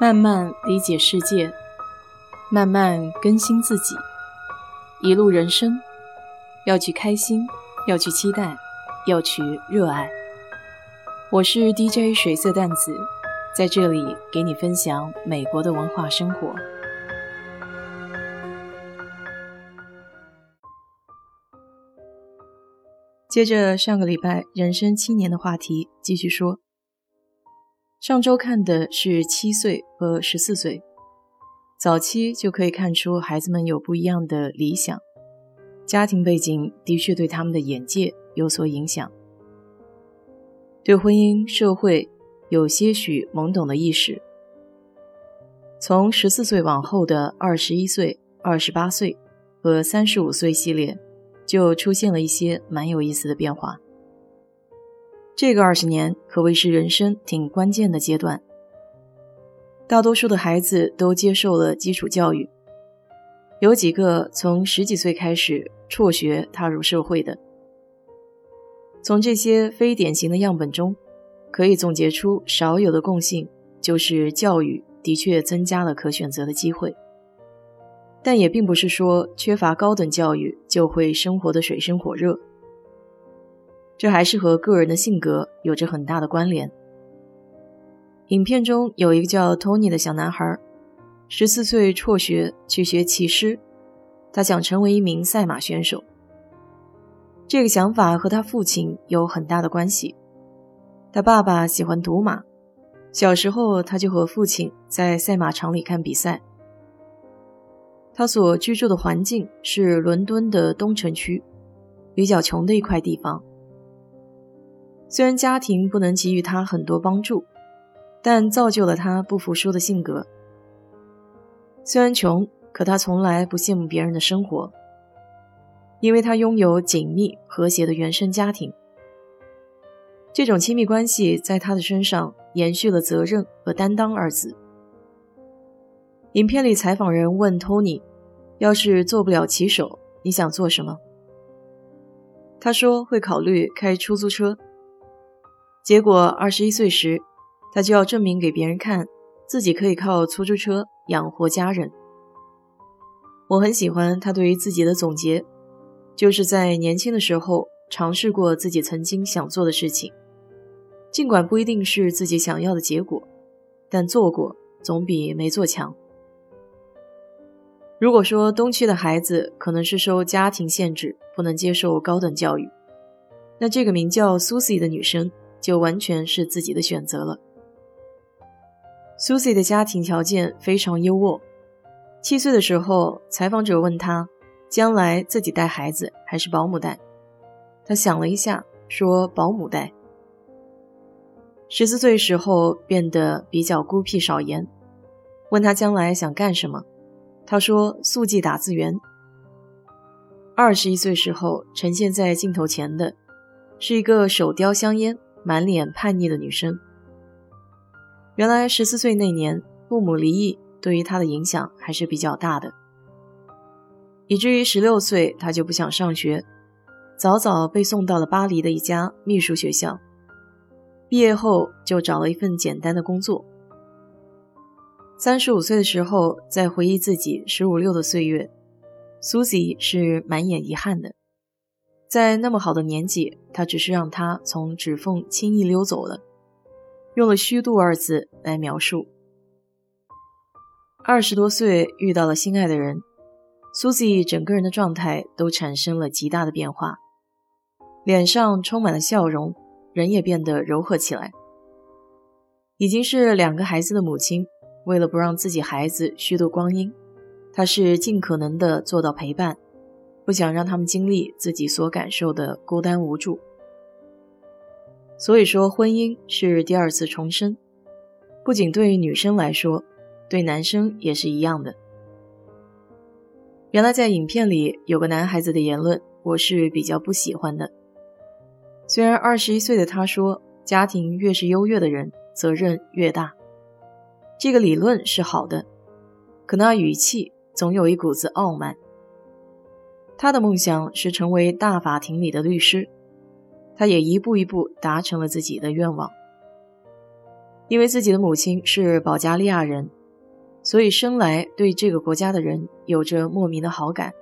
慢慢理解世界，慢慢更新自己。一路人生，要去开心，要去期待，要去热爱。我是 DJ 水色淡子，在这里给你分享美国的文化生活。接着上个礼拜人生七年的话题继续说。上周看的是七岁和十四岁，早期就可以看出孩子们有不一样的理想，家庭背景的确对他们的眼界有所影响，对婚姻、社会有些许懵懂的意识。从十四岁往后的二十一岁、二十八岁和三十五岁系列，就出现了一些蛮有意思的变化。这个二十年可谓是人生挺关键的阶段。大多数的孩子都接受了基础教育，有几个从十几岁开始辍学踏入社会的。从这些非典型的样本中，可以总结出少有的共性，就是教育的确增加了可选择的机会。但也并不是说缺乏高等教育就会生活的水深火热。这还是和个人的性格有着很大的关联。影片中有一个叫 Tony 的小男孩，十四岁辍学去学骑师，他想成为一名赛马选手。这个想法和他父亲有很大的关系。他爸爸喜欢赌马，小时候他就和父亲在赛马场里看比赛。他所居住的环境是伦敦的东城区，比较穷的一块地方。虽然家庭不能给予他很多帮助，但造就了他不服输的性格。虽然穷，可他从来不羡慕别人的生活，因为他拥有紧密和谐的原生家庭。这种亲密关系在他的身上延续了责任和担当二字。影片里采访人问 Tony：“：“ 要是做不了骑手，你想做什么？”他说：“会考虑开出租车。”结果，二十一岁时，他就要证明给别人看，自己可以靠出租车养活家人。我很喜欢他对于自己的总结，就是在年轻的时候尝试过自己曾经想做的事情，尽管不一定是自己想要的结果，但做过总比没做强。如果说东区的孩子可能是受家庭限制，不能接受高等教育，那这个名叫 Susie 的女生。就完全是自己的选择了。Susie 的家庭条件非常优渥。七岁的时候，采访者问他，将来自己带孩子还是保姆带？他想了一下，说保姆带。十四岁时候变得比较孤僻少言。问他将来想干什么，他说速记打字员。二十一岁时候呈现在镜头前的，是一个手叼香烟。满脸叛逆的女生。原来十四岁那年，父母离异，对于她的影响还是比较大的，以至于十六岁她就不想上学，早早被送到了巴黎的一家秘书学校。毕业后就找了一份简单的工作。三十五岁的时候，在回忆自己十五六的岁月，Susie 是满眼遗憾的。在那么好的年纪，他只是让他从指缝轻易溜走了，用了“虚度”二字来描述。二十多岁遇到了心爱的人，Susie 整个人的状态都产生了极大的变化，脸上充满了笑容，人也变得柔和起来。已经是两个孩子的母亲，为了不让自己孩子虚度光阴，她是尽可能的做到陪伴。不想让他们经历自己所感受的孤单无助，所以说婚姻是第二次重生，不仅对于女生来说，对男生也是一样的。原来在影片里有个男孩子的言论，我是比较不喜欢的。虽然二十一岁的他说，家庭越是优越的人，责任越大，这个理论是好的，可那语气总有一股子傲慢。他的梦想是成为大法庭里的律师，他也一步一步达成了自己的愿望。因为自己的母亲是保加利亚人，所以生来对这个国家的人有着莫名的好感。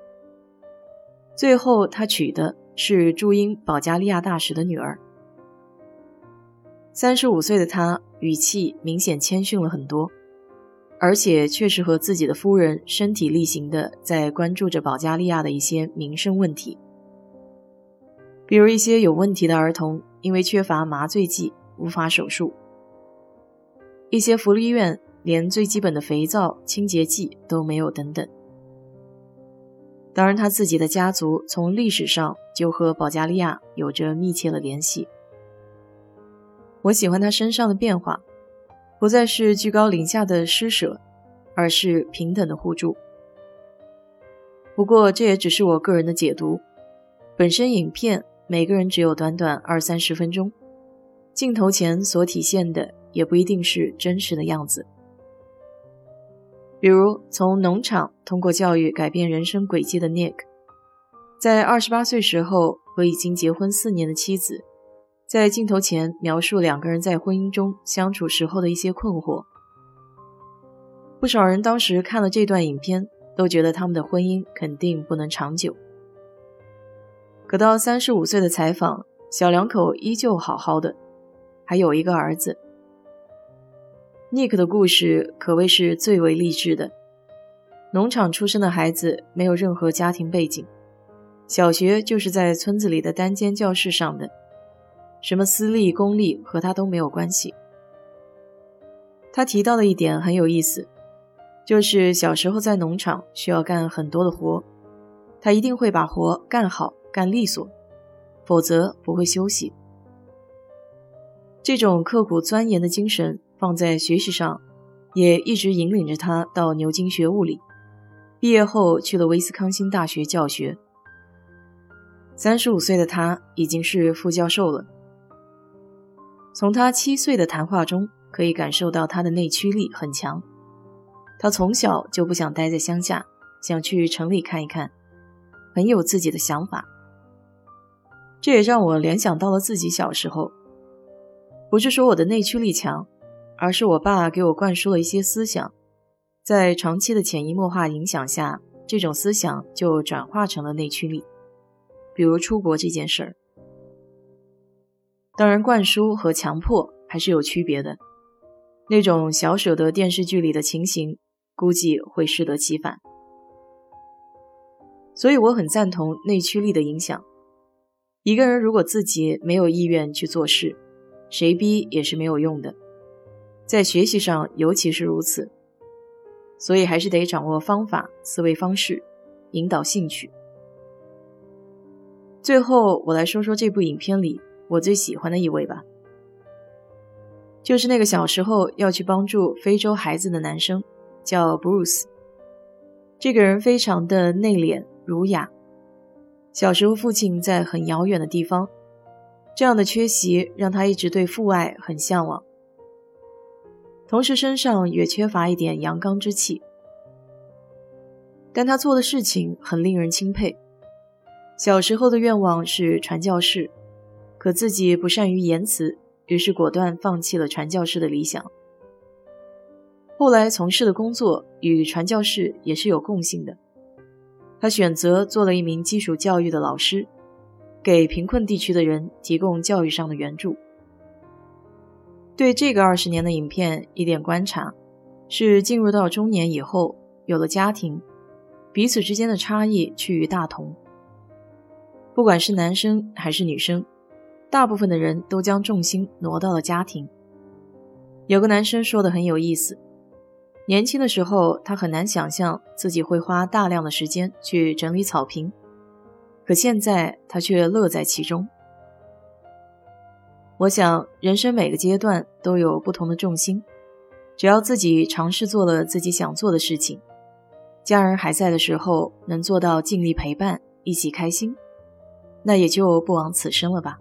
最后，他娶的是驻英保加利亚大使的女儿。三十五岁的他，语气明显谦逊了很多，而且确实和自己的夫人身体力行的在关注着保加利亚的一些民生问题，比如一些有问题的儿童因为缺乏麻醉剂无法手术，一些福利院连最基本的肥皂、清洁剂都没有等等。当然，他自己的家族从历史上就和保加利亚有着密切的联系。我喜欢他身上的变化，不再是居高临下的施舍，而是平等的互助。不过，这也只是我个人的解读。本身影片每个人只有短短二三十分钟，镜头前所体现的也不一定是真实的样子。比如，从农场通过教育改变人生轨迹的 Nick，在二十八岁时候和已经结婚四年的妻子。在镜头前描述两个人在婚姻中相处时候的一些困惑，不少人当时看了这段影片，都觉得他们的婚姻肯定不能长久。可到三十五岁的采访，小两口依旧好好的，还有一个儿子。Nick 的故事可谓是最为励志的。农场出生的孩子没有任何家庭背景，小学就是在村子里的单间教室上的。什么私立、公立和他都没有关系。他提到的一点很有意思，就是小时候在农场需要干很多的活，他一定会把活干好、干利索，否则不会休息。这种刻苦钻研的精神放在学习上，也一直引领着他到牛津学物理，毕业后去了威斯康星大学教学。三十五岁的他已经是副教授了。从他七岁的谈话中可以感受到他的内驱力很强。他从小就不想待在乡下，想去城里看一看，很有自己的想法。这也让我联想到了自己小时候。不是说我的内驱力强，而是我爸给我灌输了一些思想，在长期的潜移默化影响下，这种思想就转化成了内驱力。比如出国这件事儿。当然，灌输和强迫还是有区别的。那种小舍得电视剧里的情形，估计会适得其反。所以我很赞同内驱力的影响。一个人如果自己没有意愿去做事，谁逼也是没有用的。在学习上尤其是如此。所以还是得掌握方法、思维方式，引导兴趣。最后，我来说说这部影片里。我最喜欢的一位吧，就是那个小时候要去帮助非洲孩子的男生，叫 Bruce。这个人非常的内敛儒雅。小时候父亲在很遥远的地方，这样的缺席让他一直对父爱很向往，同时身上也缺乏一点阳刚之气。但他做的事情很令人钦佩。小时候的愿望是传教士。可自己不善于言辞，于是果断放弃了传教士的理想。后来从事的工作与传教士也是有共性的，他选择做了一名基础教育的老师，给贫困地区的人提供教育上的援助。对这个二十年的影片一点观察，是进入到中年以后有了家庭，彼此之间的差异趋于大同，不管是男生还是女生。大部分的人都将重心挪到了家庭。有个男生说的很有意思：年轻的时候，他很难想象自己会花大量的时间去整理草坪，可现在他却乐在其中。我想，人生每个阶段都有不同的重心，只要自己尝试做了自己想做的事情，家人还在的时候能做到尽力陪伴，一起开心，那也就不枉此生了吧。